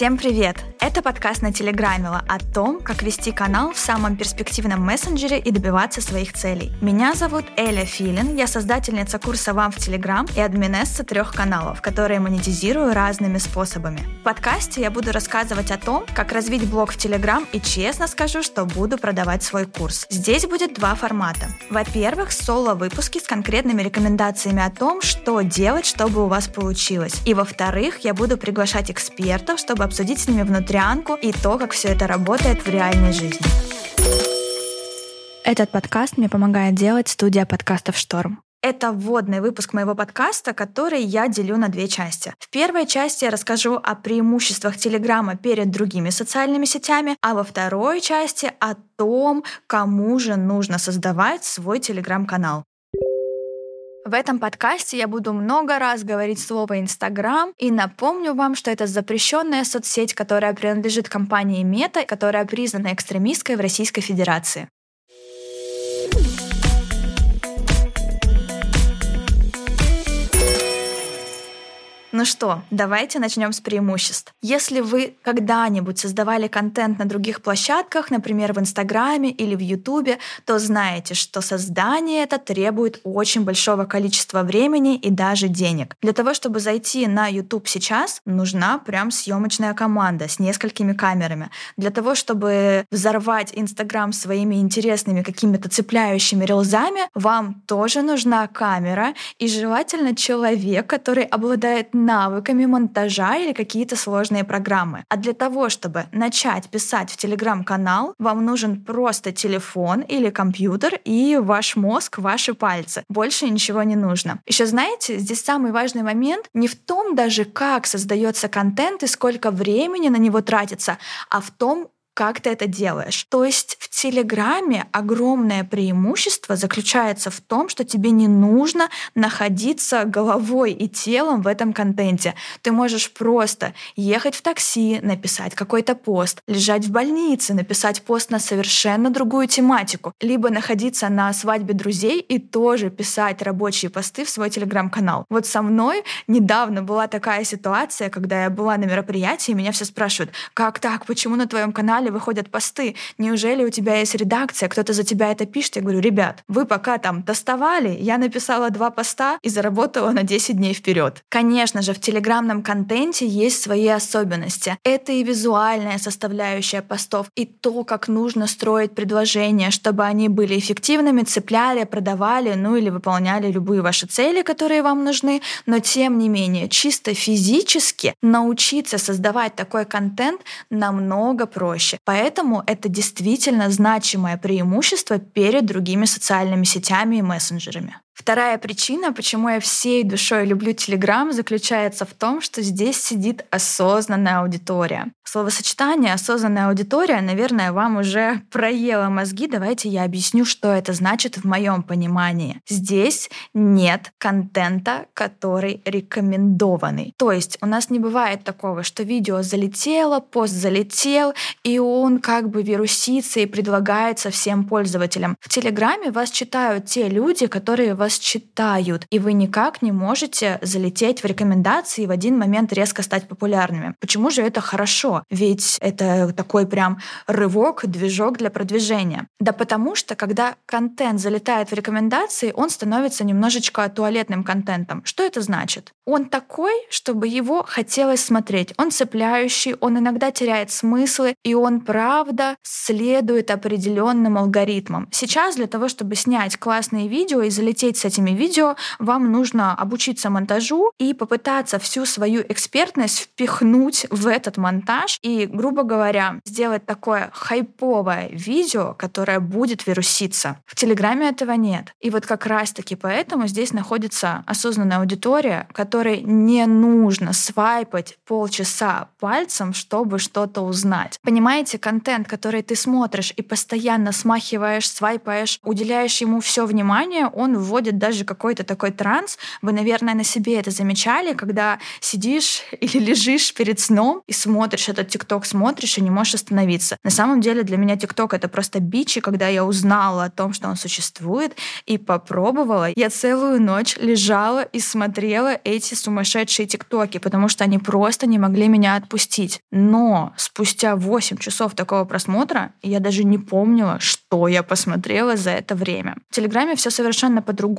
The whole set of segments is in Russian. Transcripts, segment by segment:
Всем привет! Это подкаст на Телеграмила о том, как вести канал в самом перспективном мессенджере и добиваться своих целей. Меня зовут Эля Филин, я создательница курса «Вам в Телеграм» и админесса трех каналов, которые монетизирую разными способами. В подкасте я буду рассказывать о том, как развить блог в Телеграм и честно скажу, что буду продавать свой курс. Здесь будет два формата. Во-первых, соло-выпуски с конкретными рекомендациями о том, что делать, чтобы у вас получилось. И во-вторых, я буду приглашать экспертов, чтобы обсудить с ними внутрянку и то, как все это работает в реальной жизни. Этот подкаст мне помогает делать студия подкастов «Шторм». Это вводный выпуск моего подкаста, который я делю на две части. В первой части я расскажу о преимуществах Телеграма перед другими социальными сетями, а во второй части о том, кому же нужно создавать свой Телеграм-канал. В этом подкасте я буду много раз говорить слово Инстаграм и напомню вам, что это запрещенная соцсеть, которая принадлежит компании Мета, которая признана экстремистской в Российской Федерации. Ну что, давайте начнем с преимуществ. Если вы когда-нибудь создавали контент на других площадках, например, в Инстаграме или в Ютубе, то знаете, что создание это требует очень большого количества времени и даже денег. Для того, чтобы зайти на Ютуб сейчас, нужна прям съемочная команда с несколькими камерами. Для того, чтобы взорвать Инстаграм своими интересными какими-то цепляющими рилзами, вам тоже нужна камера и желательно человек, который обладает навыками монтажа или какие-то сложные программы. А для того, чтобы начать писать в Телеграм-канал, вам нужен просто телефон или компьютер и ваш мозг, ваши пальцы. Больше ничего не нужно. Еще знаете, здесь самый важный момент не в том даже, как создается контент и сколько времени на него тратится, а в том, как ты это делаешь. То есть в Телеграме огромное преимущество заключается в том, что тебе не нужно находиться головой и телом в этом контенте. Ты можешь просто ехать в такси, написать какой-то пост, лежать в больнице, написать пост на совершенно другую тематику, либо находиться на свадьбе друзей и тоже писать рабочие посты в свой телеграм-канал. Вот со мной недавно была такая ситуация, когда я была на мероприятии, и меня все спрашивают, как так, почему на твоем канале канале выходят посты. Неужели у тебя есть редакция, кто-то за тебя это пишет? Я говорю, ребят, вы пока там тестовали, я написала два поста и заработала на 10 дней вперед. Конечно же, в телеграмном контенте есть свои особенности. Это и визуальная составляющая постов, и то, как нужно строить предложения, чтобы они были эффективными, цепляли, продавали, ну или выполняли любые ваши цели, которые вам нужны. Но тем не менее, чисто физически научиться создавать такой контент намного проще проще. Поэтому это действительно значимое преимущество перед другими социальными сетями и мессенджерами. Вторая причина, почему я всей душой люблю Телеграм, заключается в том, что здесь сидит осознанная аудитория. Словосочетание «осознанная аудитория», наверное, вам уже проело мозги. Давайте я объясню, что это значит в моем понимании. Здесь нет контента, который рекомендованный. То есть у нас не бывает такого, что видео залетело, пост залетел, и он как бы вирусится и предлагается всем пользователям. В Телеграме вас читают те люди, которые вас вас читают, и вы никак не можете залететь в рекомендации и в один момент резко стать популярными. Почему же это хорошо? Ведь это такой прям рывок, движок для продвижения. Да потому что, когда контент залетает в рекомендации, он становится немножечко туалетным контентом. Что это значит? Он такой, чтобы его хотелось смотреть. Он цепляющий, он иногда теряет смыслы, и он, правда, следует определенным алгоритмам. Сейчас для того, чтобы снять классные видео и залететь с этими видео, вам нужно обучиться монтажу и попытаться всю свою экспертность впихнуть в этот монтаж и, грубо говоря, сделать такое хайповое видео, которое будет вируситься. В Телеграме этого нет. И вот как раз-таки поэтому здесь находится осознанная аудитория, которой не нужно свайпать полчаса пальцем, чтобы что-то узнать. Понимаете, контент, который ты смотришь и постоянно смахиваешь, свайпаешь, уделяешь ему все внимание, он вводит происходит даже какой-то такой транс. Вы, наверное, на себе это замечали, когда сидишь или лежишь перед сном и смотришь этот ТикТок, смотришь и не можешь остановиться. На самом деле для меня ТикТок — это просто бич, и когда я узнала о том, что он существует, и попробовала, я целую ночь лежала и смотрела эти сумасшедшие ТикТоки, потому что они просто не могли меня отпустить. Но спустя 8 часов такого просмотра я даже не помнила, что я посмотрела за это время. В Телеграме все совершенно по-другому.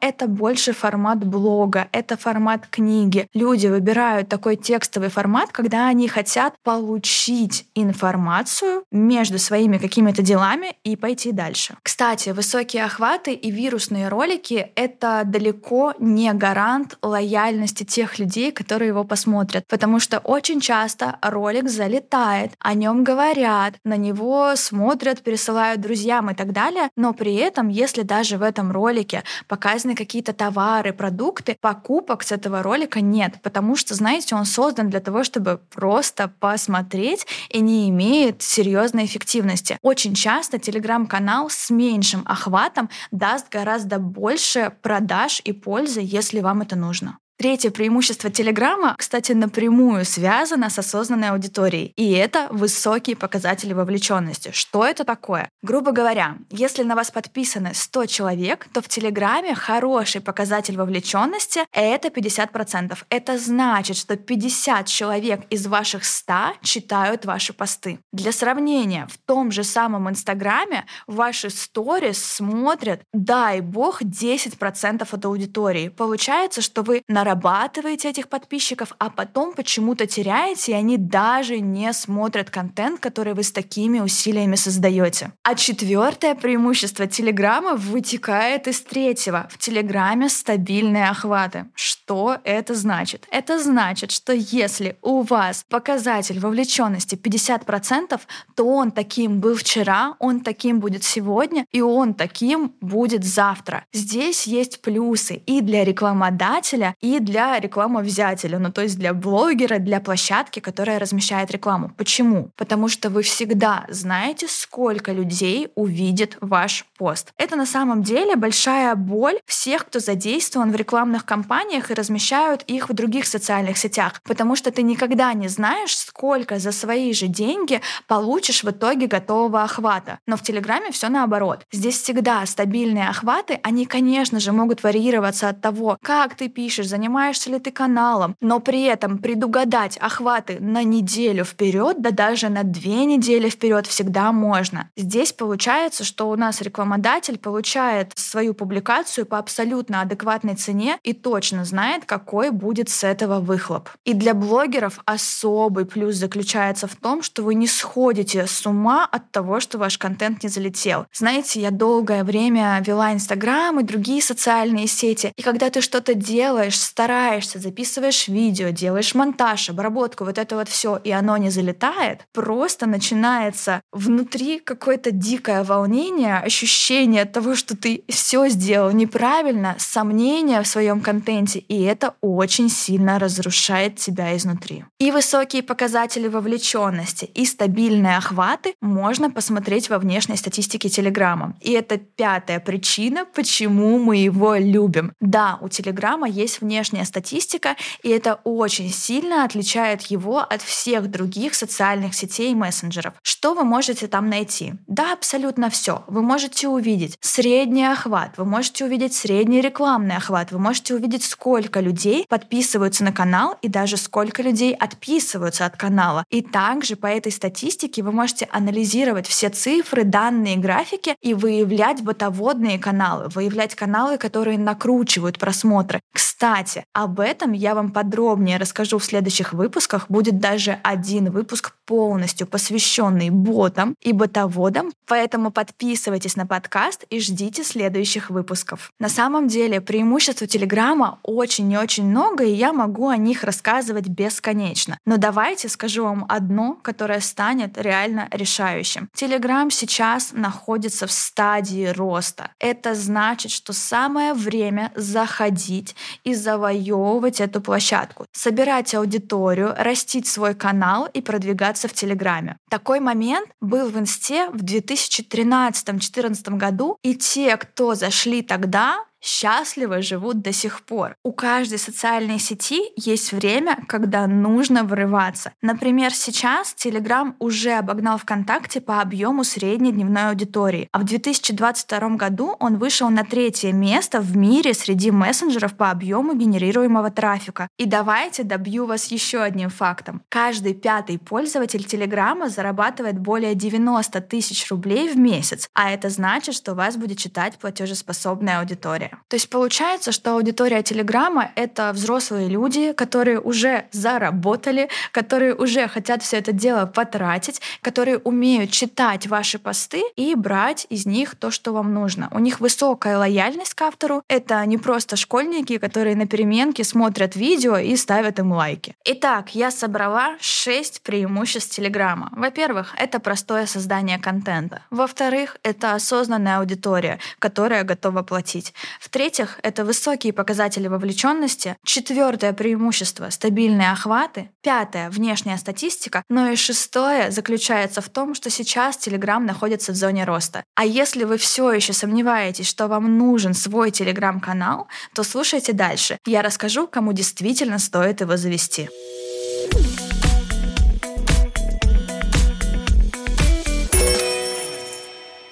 Это больше формат блога, это формат книги. Люди выбирают такой текстовый формат, когда они хотят получить информацию между своими какими-то делами и пойти дальше. Кстати, высокие охваты и вирусные ролики — это далеко не гарант лояльности тех людей, которые его посмотрят. Потому что очень часто ролик залетает, о нем говорят, на него смотрят, пересылают друзьям и так далее, но при этом, если даже в этом ролике показаны какие-то товары, продукты, покупок с этого ролика нет, потому что, знаете, он создан для того, чтобы просто посмотреть и не имеет серьезной эффективности. Очень часто телеграм-канал с меньшим охватом даст гораздо больше продаж и пользы, если вам это нужно. Третье преимущество Телеграма, кстати, напрямую связано с осознанной аудиторией, и это высокие показатели вовлеченности. Что это такое? Грубо говоря, если на вас подписаны 100 человек, то в Телеграме хороший показатель вовлеченности — это 50%. Это значит, что 50 человек из ваших 100 читают ваши посты. Для сравнения, в том же самом Инстаграме ваши сторис смотрят, дай бог, 10% от аудитории. Получается, что вы на нарабатываете этих подписчиков, а потом почему-то теряете, и они даже не смотрят контент, который вы с такими усилиями создаете. А четвертое преимущество Телеграма вытекает из третьего. В Телеграме стабильные охваты. Что это значит? Это значит, что если у вас показатель вовлеченности 50%, то он таким был вчера, он таким будет сегодня, и он таким будет завтра. Здесь есть плюсы и для рекламодателя, и для рекламовзятеля, ну то есть для блогера, для площадки, которая размещает рекламу. Почему? Потому что вы всегда знаете, сколько людей увидит ваш пост. Это на самом деле большая боль всех, кто задействован в рекламных кампаниях и размещают их в других социальных сетях, потому что ты никогда не знаешь, сколько за свои же деньги получишь в итоге готового охвата. Но в Телеграме все наоборот. Здесь всегда стабильные охваты, они, конечно же, могут варьироваться от того, как ты пишешь, занимаешься занимаешься ли ты каналом, но при этом предугадать охваты на неделю вперед, да даже на две недели вперед всегда можно. Здесь получается, что у нас рекламодатель получает свою публикацию по абсолютно адекватной цене и точно знает, какой будет с этого выхлоп. И для блогеров особый плюс заключается в том, что вы не сходите с ума от того, что ваш контент не залетел. Знаете, я долгое время вела Инстаграм и другие социальные сети, и когда ты что-то делаешь, стараешься, записываешь видео, делаешь монтаж, обработку, вот это вот все, и оно не залетает, просто начинается внутри какое-то дикое волнение, ощущение того, что ты все сделал неправильно, сомнения в своем контенте, и это очень сильно разрушает тебя изнутри. И высокие показатели вовлеченности, и стабильные охваты можно посмотреть во внешней статистике Телеграма. И это пятая причина, почему мы его любим. Да, у Телеграма есть внешняя внешняя статистика, и это очень сильно отличает его от всех других социальных сетей и мессенджеров. Что вы можете там найти? Да, абсолютно все. Вы можете увидеть средний охват, вы можете увидеть средний рекламный охват, вы можете увидеть, сколько людей подписываются на канал и даже сколько людей отписываются от канала. И также по этой статистике вы можете анализировать все цифры, данные, графики и выявлять ботоводные каналы, выявлять каналы, которые накручивают просмотры. Кстати, кстати, об этом я вам подробнее расскажу в следующих выпусках. Будет даже один выпуск полностью посвященный ботам и ботоводам, поэтому подписывайтесь на подкаст и ждите следующих выпусков. На самом деле преимуществ Телеграма очень и очень много, и я могу о них рассказывать бесконечно. Но давайте скажу вам одно, которое станет реально решающим. Телеграм сейчас находится в стадии роста. Это значит, что самое время заходить и завоевывать эту площадку, собирать аудиторию, растить свой канал и продвигаться в Телеграме. Такой момент был в Инсте в 2013-2014 году, и те, кто зашли тогда, счастливо живут до сих пор. У каждой социальной сети есть время, когда нужно врываться. Например, сейчас Telegram уже обогнал ВКонтакте по объему средней дневной аудитории, а в 2022 году он вышел на третье место в мире среди мессенджеров по объему генерируемого трафика. И давайте добью вас еще одним фактом. Каждый пятый пользователь Телеграма зарабатывает более 90 тысяч рублей в месяц, а это значит, что вас будет читать платежеспособная аудитория. То есть получается, что аудитория Телеграма — это взрослые люди, которые уже заработали, которые уже хотят все это дело потратить, которые умеют читать ваши посты и брать из них то, что вам нужно. У них высокая лояльность к автору. Это не просто школьники, которые на переменке смотрят видео и ставят им лайки. Итак, я собрала 6 преимуществ Телеграма. Во-первых, это простое создание контента. Во-вторых, это осознанная аудитория, которая готова платить. В-третьих, это высокие показатели вовлеченности. Четвертое преимущество — стабильные охваты. Пятое — внешняя статистика. Ну и шестое заключается в том, что сейчас Telegram находится в зоне роста. А если вы все еще сомневаетесь, что вам нужен свой Telegram-канал, то слушайте дальше. Я расскажу, кому действительно стоит его завести.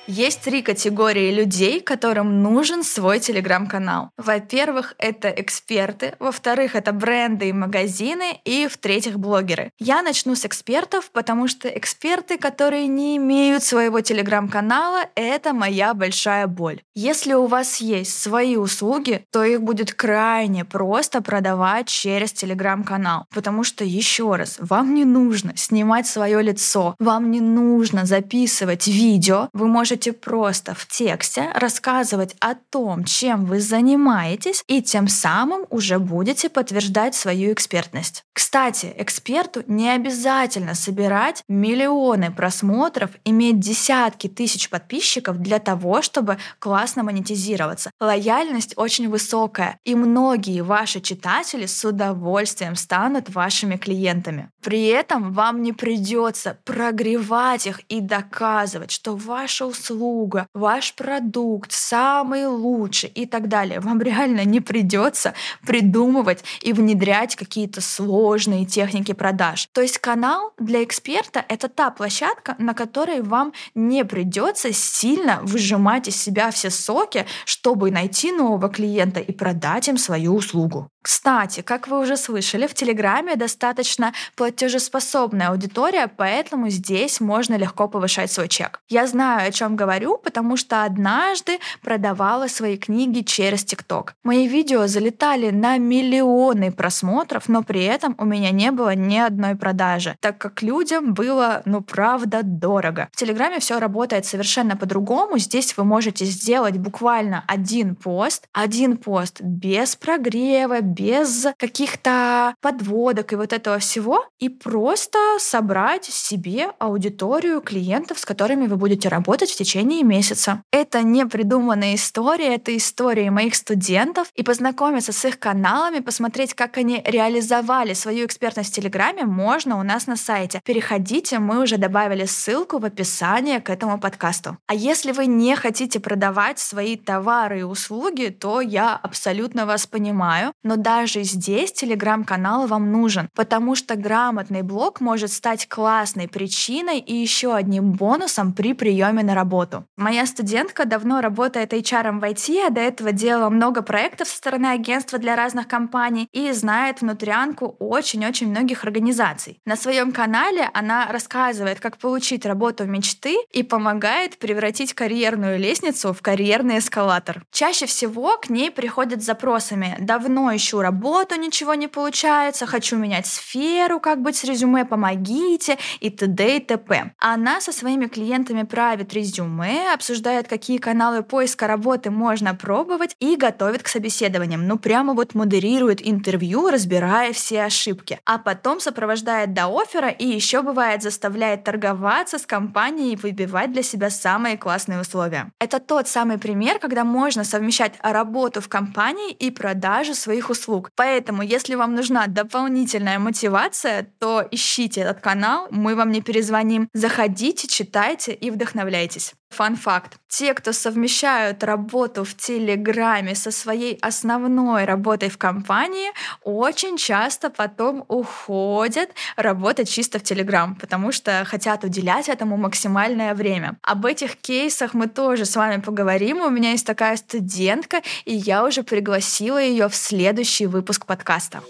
Есть три категории людей, которым нужен свой телеграм-канал. Во-первых, это эксперты, во-вторых, это бренды и магазины, и в-третьих, блогеры. Я начну с экспертов, потому что эксперты, которые не имеют своего телеграм-канала, это моя большая боль. Если у вас есть свои услуги, то их будет крайне просто продавать через телеграм-канал, потому что, еще раз, вам не нужно снимать свое лицо, вам не нужно записывать видео, вы можете можете просто в тексте рассказывать о том, чем вы занимаетесь, и тем самым уже будете подтверждать свою экспертность. Кстати, эксперту не обязательно собирать миллионы просмотров, иметь десятки тысяч подписчиков для того, чтобы классно монетизироваться. Лояльность очень высокая, и многие ваши читатели с удовольствием станут вашими клиентами. При этом вам не придется прогревать их и доказывать, что ваша услуга услуга, ваш продукт самый лучший и так далее. Вам реально не придется придумывать и внедрять какие-то сложные техники продаж. То есть канал для эксперта — это та площадка, на которой вам не придется сильно выжимать из себя все соки, чтобы найти нового клиента и продать им свою услугу. Кстати, как вы уже слышали, в Телеграме достаточно платежеспособная аудитория, поэтому здесь можно легко повышать свой чек. Я знаю, о чем говорю, потому что однажды продавала свои книги через ТикТок. Мои видео залетали на миллионы просмотров, но при этом у меня не было ни одной продажи, так как людям было, ну правда, дорого. В Телеграме все работает совершенно по-другому. Здесь вы можете сделать буквально один пост, один пост без прогрева, без каких-то подводок и вот этого всего, и просто собрать себе аудиторию клиентов, с которыми вы будете работать в течение месяца. Это не придуманная история, это истории моих студентов, и познакомиться с их каналами, посмотреть, как они реализовали свою экспертность в Телеграме, можно у нас на сайте. Переходите, мы уже добавили ссылку в описании к этому подкасту. А если вы не хотите продавать свои товары и услуги, то я абсолютно вас понимаю, но даже здесь телеграм-канал вам нужен, потому что грамотный блог может стать классной причиной и еще одним бонусом при приеме на работу. Моя студентка давно работает HR в IT, а до этого делала много проектов со стороны агентства для разных компаний и знает внутрянку очень-очень многих организаций. На своем канале она рассказывает, как получить работу мечты и помогает превратить карьерную лестницу в карьерный эскалатор. Чаще всего к ней приходят с запросами «давно ищу работу, ничего не получается, хочу менять сферу, как быть с резюме, помогите и т.д. и т.п. Она со своими клиентами правит резюме, обсуждает, какие каналы поиска работы можно пробовать и готовит к собеседованиям. Ну, прямо вот модерирует интервью, разбирая все ошибки. А потом сопровождает до оффера и еще бывает заставляет торговаться с компанией и выбивать для себя самые классные условия. Это тот самый пример, когда можно совмещать работу в компании и продажу своих услуг. Поэтому, если вам нужна дополнительная мотивация, то ищите этот канал, мы вам не перезвоним. Заходите, читайте и вдохновляйтесь. Фан-факт. Те, кто совмещают работу в Телеграме со своей основной работой в компании, очень часто потом уходят работать чисто в Телеграм, потому что хотят уделять этому максимальное время. Об этих кейсах мы тоже с вами поговорим. У меня есть такая студентка, и я уже пригласила ее в следующий выпуск подкаста.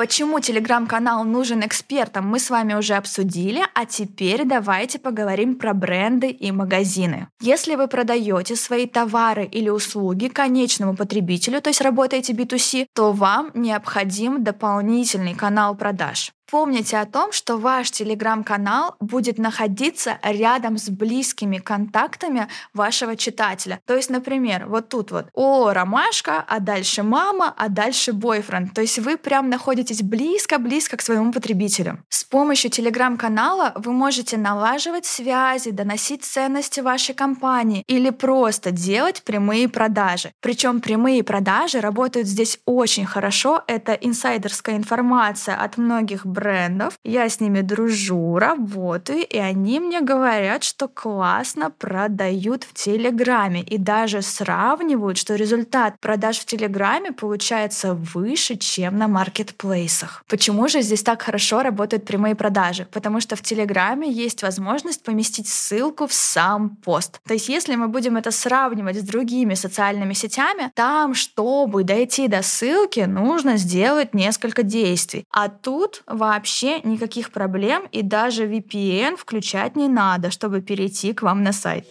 Почему телеграм-канал нужен экспертам, мы с вами уже обсудили, а теперь давайте поговорим про бренды и магазины. Если вы продаете свои товары или услуги конечному потребителю, то есть работаете B2C, то вам необходим дополнительный канал продаж. Помните о том, что ваш телеграм-канал будет находиться рядом с близкими контактами вашего читателя. То есть, например, вот тут вот «О, ромашка», а дальше «Мама», а дальше «Бойфренд». То есть вы прям находитесь близко-близко к своему потребителю. С помощью телеграм-канала вы можете налаживать связи, доносить ценности вашей компании или просто делать прямые продажи. Причем прямые продажи работают здесь очень хорошо. Это инсайдерская информация от многих брендов, брендов, я с ними дружу, работаю, и они мне говорят, что классно продают в Телеграме, и даже сравнивают, что результат продаж в Телеграме получается выше, чем на маркетплейсах. Почему же здесь так хорошо работают прямые продажи? Потому что в Телеграме есть возможность поместить ссылку в сам пост. То есть если мы будем это сравнивать с другими социальными сетями, там, чтобы дойти до ссылки, нужно сделать несколько действий. А тут вообще никаких проблем и даже VPN включать не надо, чтобы перейти к вам на сайт.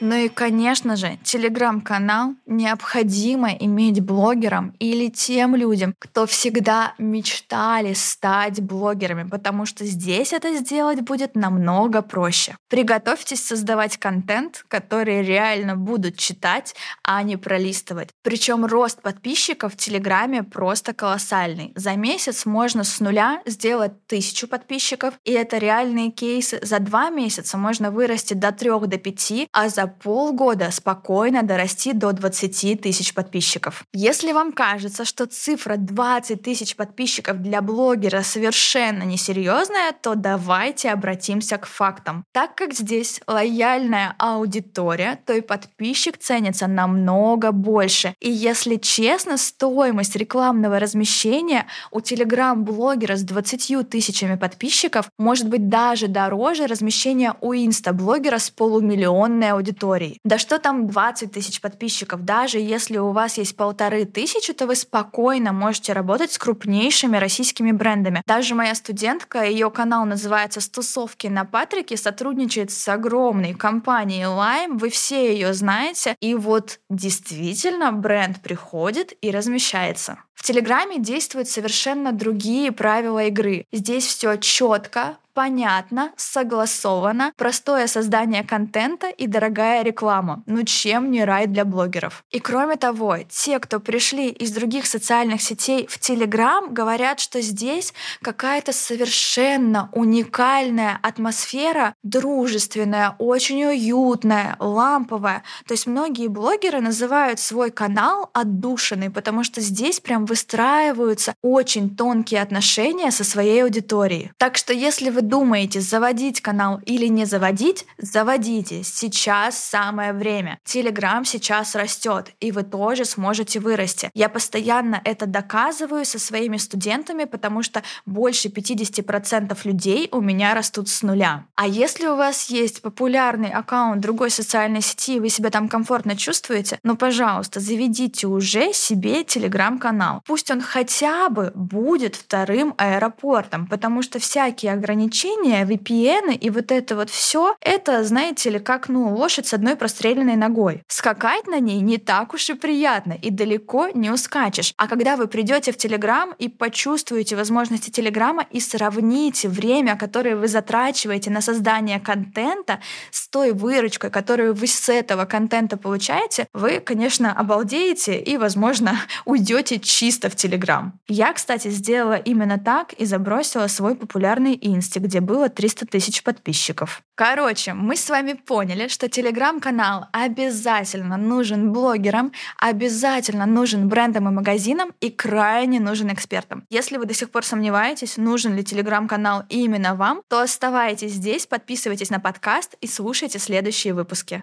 Ну и, конечно же, телеграм-канал необходимо иметь блогерам или тем людям, кто всегда мечтали стать блогерами, потому что здесь это сделать будет намного проще. Приготовьтесь создавать контент, который реально будут читать, а не пролистывать. Причем рост подписчиков в Телеграме просто колоссальный. За месяц можно с нуля сделать тысячу подписчиков, и это реальные кейсы. За два месяца можно вырасти до трех, до пяти, а за полгода спокойно дорасти до 20 тысяч подписчиков. Если вам кажется, что цифра 20 тысяч подписчиков для блогера совершенно несерьезная, то давайте обратимся к фактам. Так как здесь лояльная аудитория, то и подписчик ценится намного больше. И если честно, стоимость рекламного размещения у телеграм-блогера с 20 тысячами подписчиков может быть даже дороже размещения у инста-блогера с полумиллионной аудиторией аудиторией. Да что там 20 тысяч подписчиков, даже если у вас есть полторы тысячи, то вы спокойно можете работать с крупнейшими российскими брендами. Даже моя студентка, ее канал называется «Стусовки на Патрике», сотрудничает с огромной компанией Lime, вы все ее знаете, и вот действительно бренд приходит и размещается. В Телеграме действуют совершенно другие правила игры. Здесь все четко, понятно, согласовано, простое создание контента и дорогая реклама. Ну чем не рай для блогеров? И кроме того, те, кто пришли из других социальных сетей в Телеграм, говорят, что здесь какая-то совершенно уникальная атмосфера, дружественная, очень уютная, ламповая. То есть многие блогеры называют свой канал отдушенный, потому что здесь прям выстраиваются очень тонкие отношения со своей аудиторией. Так что если вы думаете, заводить канал или не заводить, заводите. Сейчас самое время. Телеграм сейчас растет, и вы тоже сможете вырасти. Я постоянно это доказываю со своими студентами, потому что больше 50% людей у меня растут с нуля. А если у вас есть популярный аккаунт другой социальной сети, и вы себя там комфортно чувствуете, ну, пожалуйста, заведите уже себе телеграм-канал. Пусть он хотя бы будет вторым аэропортом, потому что всякие ограничения ограничения, VPN и вот это вот все, это, знаете ли, как ну, лошадь с одной простреленной ногой. Скакать на ней не так уж и приятно, и далеко не ускачешь. А когда вы придете в Телеграм и почувствуете возможности Телеграма и сравните время, которое вы затрачиваете на создание контента с той выручкой, которую вы с этого контента получаете, вы, конечно, обалдеете и, возможно, уйдете чисто в Телеграм. Я, кстати, сделала именно так и забросила свой популярный Инстаграм где было 300 тысяч подписчиков. Короче, мы с вами поняли, что телеграм-канал обязательно нужен блогерам, обязательно нужен брендам и магазинам и крайне нужен экспертам. Если вы до сих пор сомневаетесь, нужен ли телеграм-канал именно вам, то оставайтесь здесь, подписывайтесь на подкаст и слушайте следующие выпуски.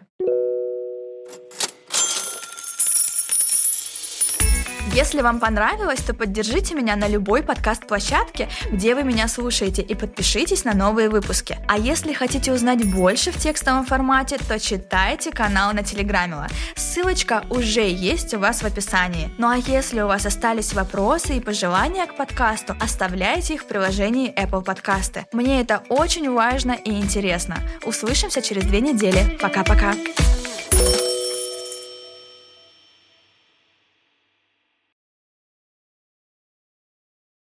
Если вам понравилось, то поддержите меня на любой подкаст-площадке, где вы меня слушаете, и подпишитесь на новые выпуски. А если хотите узнать больше в текстовом формате, то читайте канал на Телеграмила. Ссылочка уже есть у вас в описании. Ну а если у вас остались вопросы и пожелания к подкасту, оставляйте их в приложении Apple Подкасты. Мне это очень важно и интересно. Услышимся через две недели. Пока-пока.